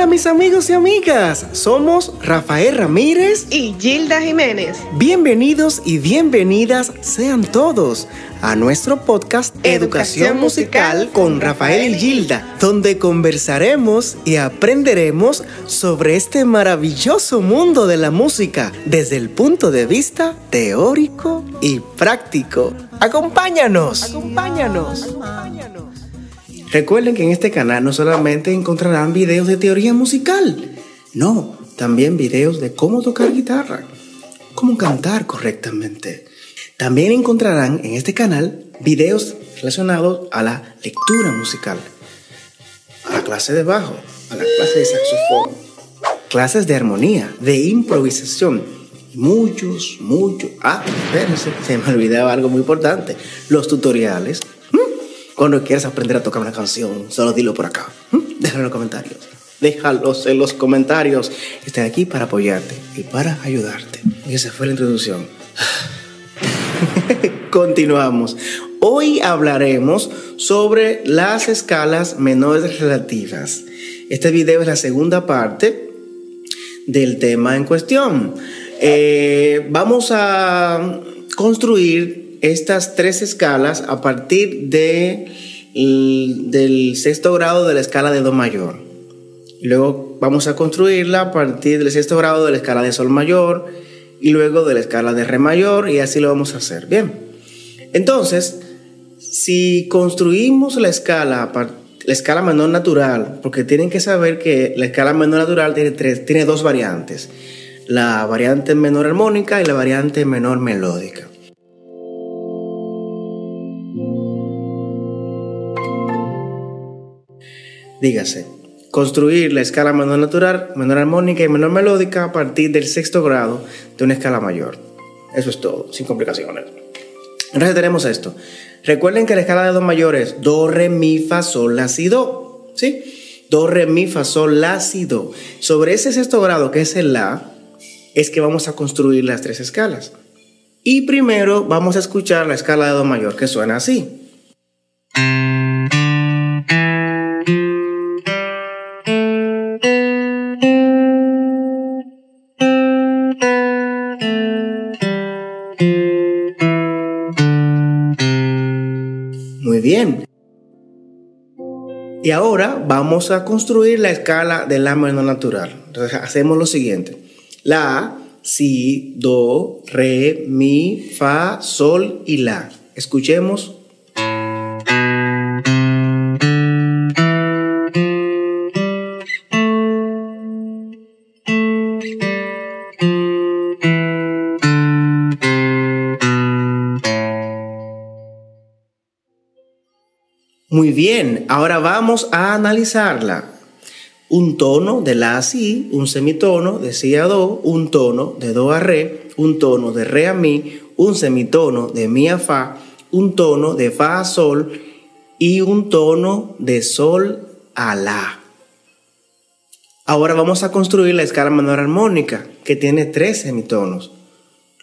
Hola mis amigos y amigas, somos Rafael Ramírez y Gilda Jiménez. Bienvenidos y bienvenidas sean todos a nuestro podcast Educación, Musical con Rafael y Gilda, donde conversaremos y aprenderemos sobre este maravilloso mundo de la música desde el punto de vista teórico y práctico. Acompáñanos. Acompáñanos. Acompáñanos. Recuerden que en este canal no solamente encontrarán videos de teoría musical, no, también videos de cómo tocar guitarra, cómo cantar correctamente. También encontrarán en este canal videos relacionados a la lectura musical, a la clase de bajo, a la clase de saxofón, clases de armonía, de improvisación, muchos, muchos. Ah, espérense, se me olvidaba algo muy importante, los tutoriales cuando quieras aprender a tocar una canción, solo dilo por acá. ¿Mm? Déjalo en los comentarios. Déjalos en los comentarios. Estoy aquí para apoyarte y para ayudarte. Y esa fue la introducción. Continuamos. Hoy hablaremos sobre las escalas menores relativas. Este video es la segunda parte del tema en cuestión. Eh, vamos a construir estas tres escalas a partir de, del sexto grado de la escala de Do mayor. Luego vamos a construirla a partir del sexto grado de la escala de Sol mayor y luego de la escala de Re mayor y así lo vamos a hacer. Bien. Entonces, si construimos la escala, la escala menor natural, porque tienen que saber que la escala menor natural tiene, tres, tiene dos variantes, la variante menor armónica y la variante menor melódica. Dígase, construir la escala menor natural, menor armónica y menor melódica a partir del sexto grado de una escala mayor. Eso es todo, sin complicaciones. Entonces tenemos esto. Recuerden que la escala de do mayor es do, re, mi, fa, sol, la, si, do. ¿Sí? Do, re, mi, fa, sol, la, si, do. Sobre ese sexto grado, que es el la, es que vamos a construir las tres escalas. Y primero vamos a escuchar la escala de do mayor, que suena así. Bien. Y ahora vamos a construir la escala de la menor natural. Entonces hacemos lo siguiente. La, si, do, re, mi, fa, sol y la. Escuchemos Muy bien, ahora vamos a analizarla. Un tono de la a si, un semitono de si a do, un tono de do a re, un tono de re a mi, un semitono de mi a fa, un tono de fa a sol y un tono de sol a la. Ahora vamos a construir la escala menor armónica, que tiene tres semitonos.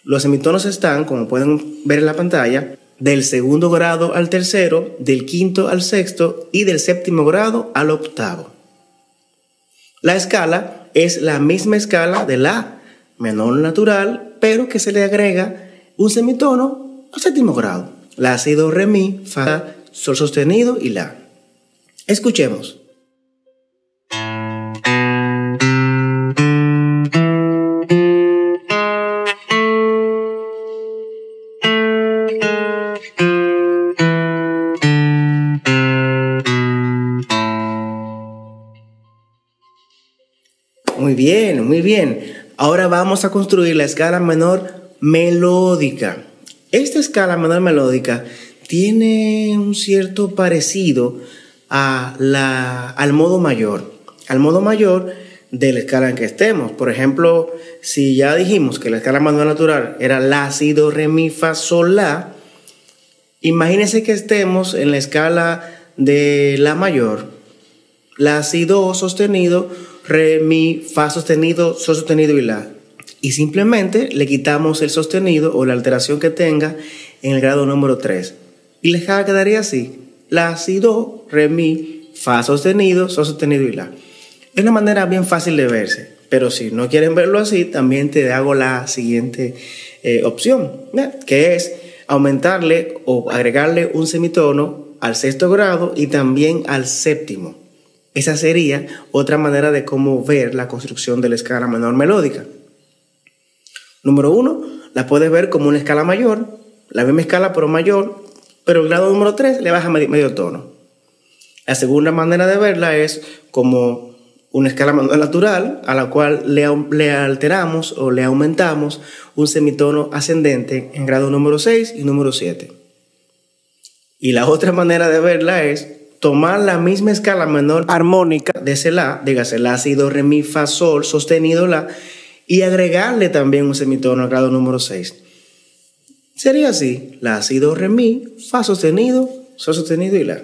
Los semitonos están, como pueden ver en la pantalla, del segundo grado al tercero, del quinto al sexto y del séptimo grado al octavo. La escala es la misma escala de la menor natural, pero que se le agrega un semitono al séptimo grado. La ha sido re, mi, fa, sol sostenido y la. Escuchemos. Bien, muy bien. Ahora vamos a construir la escala menor melódica. Esta escala menor melódica tiene un cierto parecido a la, al modo mayor, al modo mayor de la escala en que estemos. Por ejemplo, si ya dijimos que la escala menor natural era la, si, do, re, mi, fa, sol, la, imagínense que estemos en la escala de la mayor, la, si, do sostenido, re, mi, fa sostenido, sol sostenido y la. Y simplemente le quitamos el sostenido o la alteración que tenga en el grado número 3. Y escala quedaría así. La, si, do, re, mi, fa sostenido, sol sostenido y la. Es una manera bien fácil de verse, pero si no quieren verlo así, también te hago la siguiente eh, opción, que es aumentarle o agregarle un semitono al sexto grado y también al séptimo. Esa sería otra manera de cómo ver la construcción de la escala menor melódica. Número uno, la puedes ver como una escala mayor, la misma escala pero mayor, pero el grado número tres le baja medio tono. La segunda manera de verla es como una escala natural a la cual le, le, alteramos o le aumentamos un semitono ascendente en grado número 6 y número 7. Y la otra manera de verla es tomar la misma escala menor armónica de ese la, dígase la, si, do, re, mi, fa, sol, sostenido la, y agregarle también un semitono al grado número 6. Sería así, la, si, do, re, mi, fa sostenido, sol sostenido y la.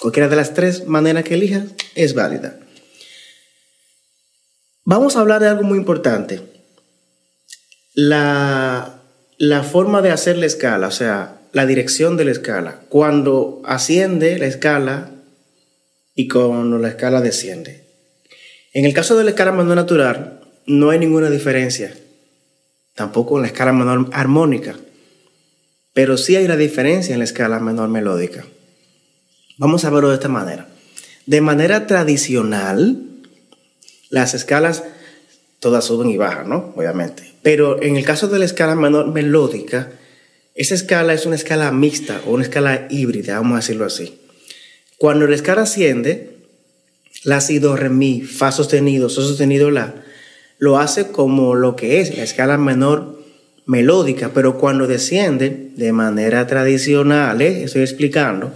Cualquiera de las tres maneras que elijas es válida. Vamos a hablar de algo muy importante. La, la forma de hacer la escala, o sea, la dirección de la escala. Cuando asciende la escala y cuando la escala desciende. En el caso de la escala menor natural, no hay ninguna diferencia. Tampoco en la escala menor armónica. Pero sí hay una diferencia en la escala menor melódica. Vamos a verlo de esta manera. De manera tradicional, las escalas todas suben y bajan, ¿no? Obviamente. Pero en el caso de la escala menor melódica, esa escala es una escala mixta o una escala híbrida, vamos a decirlo así. Cuando la escala asciende, la si, do, re, mi, fa sostenido, sol sostenido, la, lo hace como lo que es la escala menor melódica, pero cuando desciende de manera tradicional, ¿eh? estoy explicando,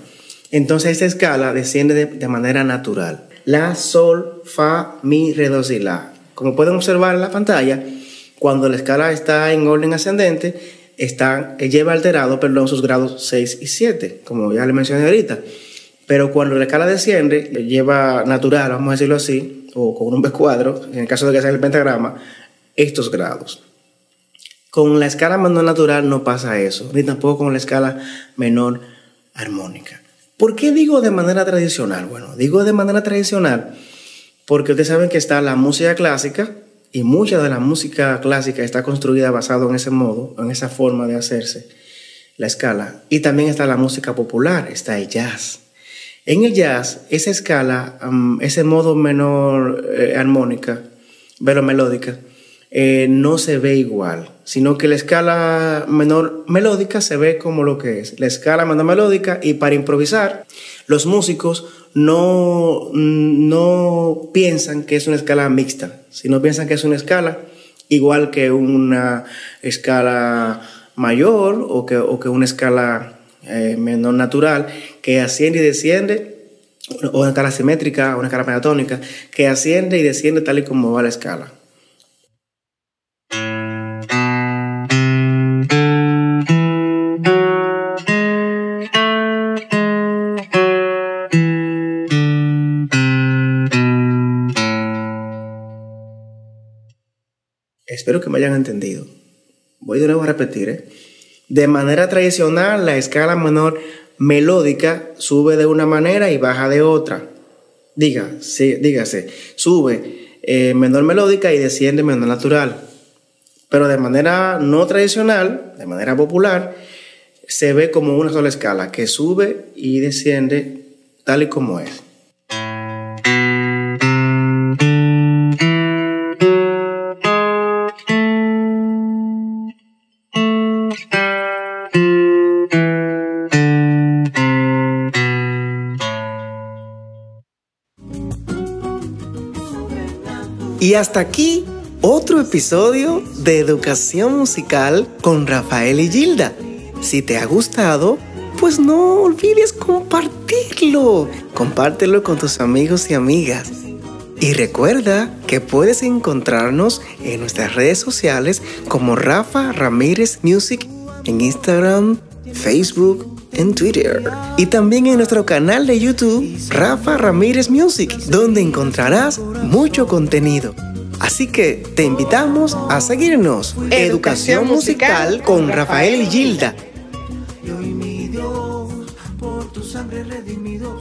entonces esta escala desciende de, manera natural. La, sol, fa, mi, re, do, si, la. Como pueden observar en la pantalla, cuando la escala está en orden ascendente, está, lleva alterado perdón, sus grados 6 y 7, como ya le mencioné ahorita. Pero cuando la escala desciende, lleva natural, vamos a decirlo así, o con un B cuadro, en el caso de que sea el pentagrama, estos grados. Con la escala menor natural no pasa eso, ni tampoco con la escala menor armónica. ¿Por qué digo de manera tradicional? Bueno, digo de manera tradicional porque ustedes saben que está la música clásica y mucha de la música clásica está construida basado en ese modo, en esa forma de hacerse la escala. Y también está la música popular, está el jazz. En el jazz, esa escala, ese modo menor eh, armónica, pero melódica, eh, no se ve igual, sino que la escala menor melódica se ve como lo que es, la escala menor melódica y para improvisar, los músicos no, no piensan que es una escala mixta, sino piensan que es una escala igual que una escala mayor o que, o que una escala eh, menor natural que asciende y desciende o una escala simétrica, una escala pentatónica, que asciende y desciende tal y como va la escala. Espero que me hayan entendido. Voy de nuevo a repetir. ¿eh? De manera tradicional, la escala menor melódica sube de una manera y baja de otra. Diga, sí, dígase, sube eh, menor melódica y desciende menor natural. Pero de manera no tradicional, de manera popular, se ve como una sola escala que sube y desciende tal y como es. Y hasta aquí otro episodio de Educación Musical con Rafael y Gilda. Si te ha gustado, pues no olvides compartirlo. Compártelo con tus amigos y amigas. Y recuerda que puedes encontrarnos en nuestras redes sociales como Rafa Ramírez Music en Instagram, Facebook, en Twitter y también en nuestro canal de YouTube Rafa Ramírez Music, donde encontrarás mucho contenido. Así que te invitamos a seguirnos. Educación, musical con Rafael y Gilda. mi Dios, por tu sangre redimido